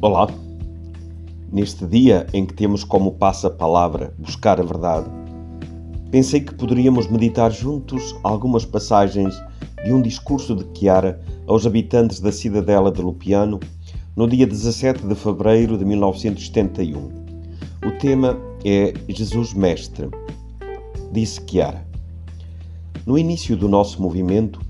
Olá! Neste dia em que temos como passa-palavra buscar a verdade, pensei que poderíamos meditar juntos algumas passagens de um discurso de Chiara aos habitantes da cidadela de Lupiano no dia 17 de fevereiro de 1971. O tema é Jesus Mestre. Disse Chiara: No início do nosso movimento,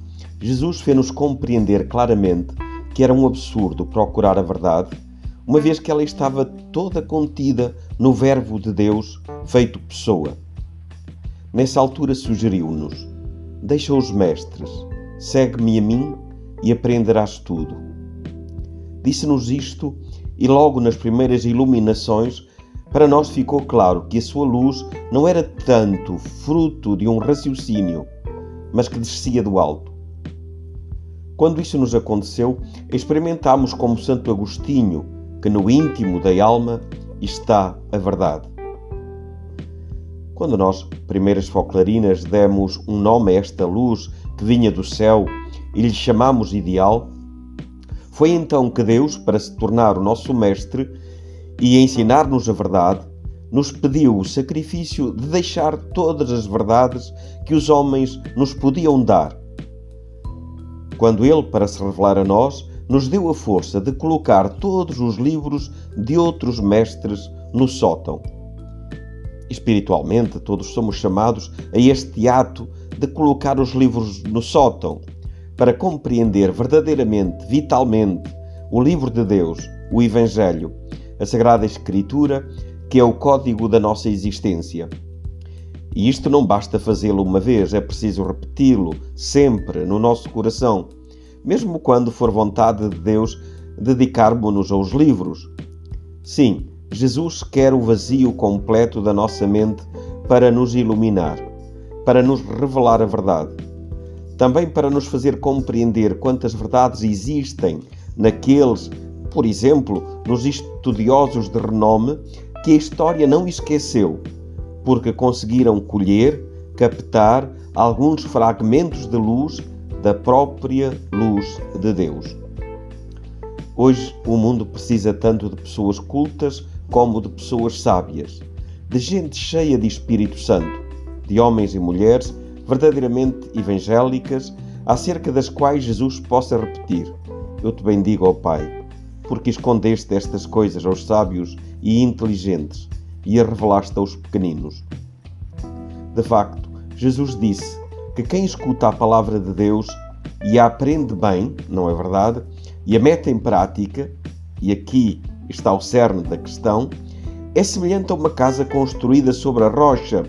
Jesus fez-nos compreender claramente que era um absurdo procurar a verdade uma vez que ela estava toda contida no Verbo de Deus feito pessoa. Nessa altura sugeriu-nos: Deixa os mestres, segue-me a mim e aprenderás tudo. Disse-nos isto e logo nas primeiras iluminações para nós ficou claro que a sua luz não era tanto fruto de um raciocínio, mas que descia do alto. Quando isso nos aconteceu, experimentámos como Santo Agostinho que no íntimo da alma está a verdade. Quando nós, primeiras foclarinas, demos um nome a esta luz que vinha do céu e lhe chamamos ideal, foi então que Deus, para se tornar o nosso mestre e ensinar-nos a verdade, nos pediu o sacrifício de deixar todas as verdades que os homens nos podiam dar. Quando Ele, para se revelar a nós, nos deu a força de colocar todos os livros de outros mestres no sótão. Espiritualmente, todos somos chamados a este ato de colocar os livros no sótão, para compreender verdadeiramente, vitalmente, o livro de Deus, o Evangelho, a Sagrada Escritura, que é o código da nossa existência. E isto não basta fazê-lo uma vez, é preciso repeti-lo sempre no nosso coração mesmo quando for vontade de Deus dedicarmos-nos aos livros. Sim, Jesus quer o vazio completo da nossa mente para nos iluminar, para nos revelar a verdade. Também para nos fazer compreender quantas verdades existem naqueles, por exemplo, nos estudiosos de renome, que a história não esqueceu, porque conseguiram colher, captar alguns fragmentos de luz da própria luz de Deus. Hoje o mundo precisa tanto de pessoas cultas como de pessoas sábias, de gente cheia de Espírito Santo, de homens e mulheres verdadeiramente evangélicas, acerca das quais Jesus possa repetir: Eu te bendigo, ó Pai, porque escondeste estas coisas aos sábios e inteligentes e a revelaste aos pequeninos. De facto, Jesus disse que quem escuta a palavra de Deus e a aprende bem, não é verdade? E a mete em prática, e aqui está o cerne da questão, é semelhante a uma casa construída sobre a rocha.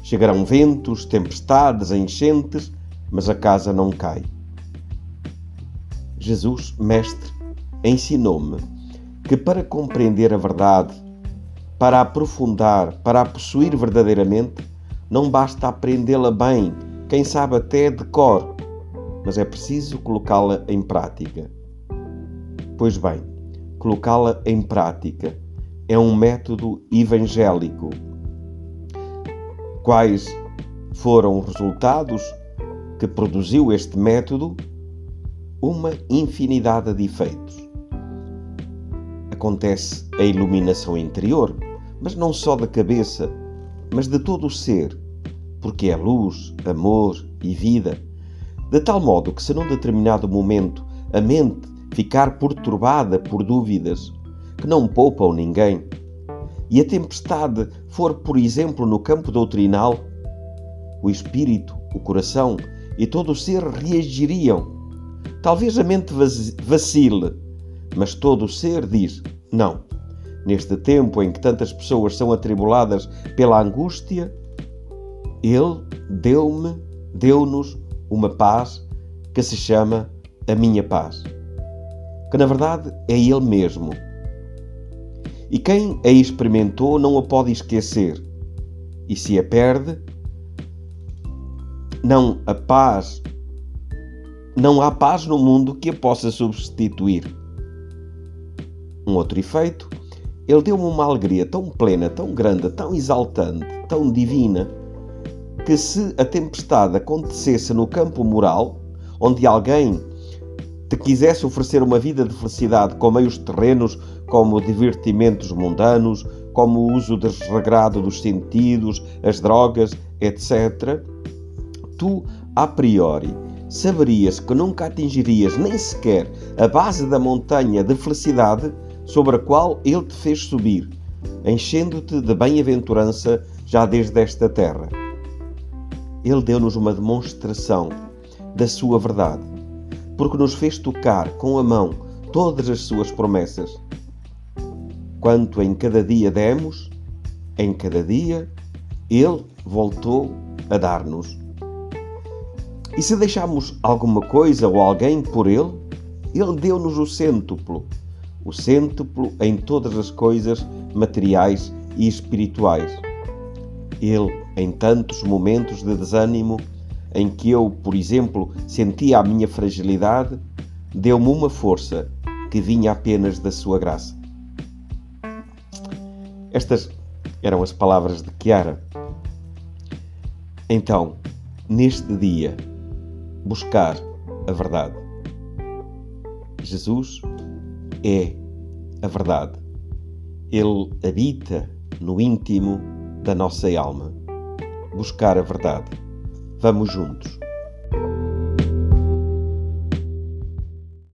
Chegarão ventos, tempestades, enchentes, mas a casa não cai. Jesus, Mestre, ensinou-me que para compreender a verdade, para aprofundar, para a possuir verdadeiramente, não basta aprendê-la bem quem sabe até de cor, mas é preciso colocá-la em prática. Pois bem, colocá-la em prática é um método evangélico. Quais foram os resultados que produziu este método? Uma infinidade de efeitos. Acontece a iluminação interior, mas não só da cabeça, mas de todo o ser porque é luz, amor e vida, de tal modo que se num determinado momento a mente ficar perturbada por dúvidas que não poupam ninguém, e a tempestade for, por exemplo, no campo doutrinal, o espírito, o coração e todo o ser reagiriam. Talvez a mente vacile, mas todo o ser diz: não. Neste tempo em que tantas pessoas são atribuladas pela angústia, ele deu-me, deu-nos uma paz que se chama a minha paz, que na verdade é Ele mesmo. E quem a experimentou não a pode esquecer, e se a perde, não a paz, não há paz no mundo que a possa substituir. Um outro efeito, ele deu-me uma alegria tão plena, tão grande, tão exaltante, tão divina, que se a tempestade acontecesse no campo moral, onde alguém te quisesse oferecer uma vida de felicidade com meios terrenos como divertimentos mundanos, como o uso desregrado dos sentidos, as drogas, etc., tu, a priori, saberias que nunca atingirias nem sequer a base da montanha de felicidade sobre a qual Ele te fez subir, enchendo-te de bem-aventurança já desde esta terra. Ele deu-nos uma demonstração da sua verdade, porque nos fez tocar com a mão todas as suas promessas. Quanto em cada dia demos, em cada dia Ele voltou a dar-nos. E se deixarmos alguma coisa ou alguém por Ele, Ele deu-nos o cêntuplo, o cêntuplo em todas as coisas materiais e espirituais. Ele, em tantos momentos de desânimo, em que eu, por exemplo, sentia a minha fragilidade, deu-me uma força que vinha apenas da sua graça. Estas eram as palavras de Chiara. Então, neste dia, buscar a verdade. Jesus é a verdade. Ele habita no íntimo da nossa alma buscar a verdade. Vamos juntos.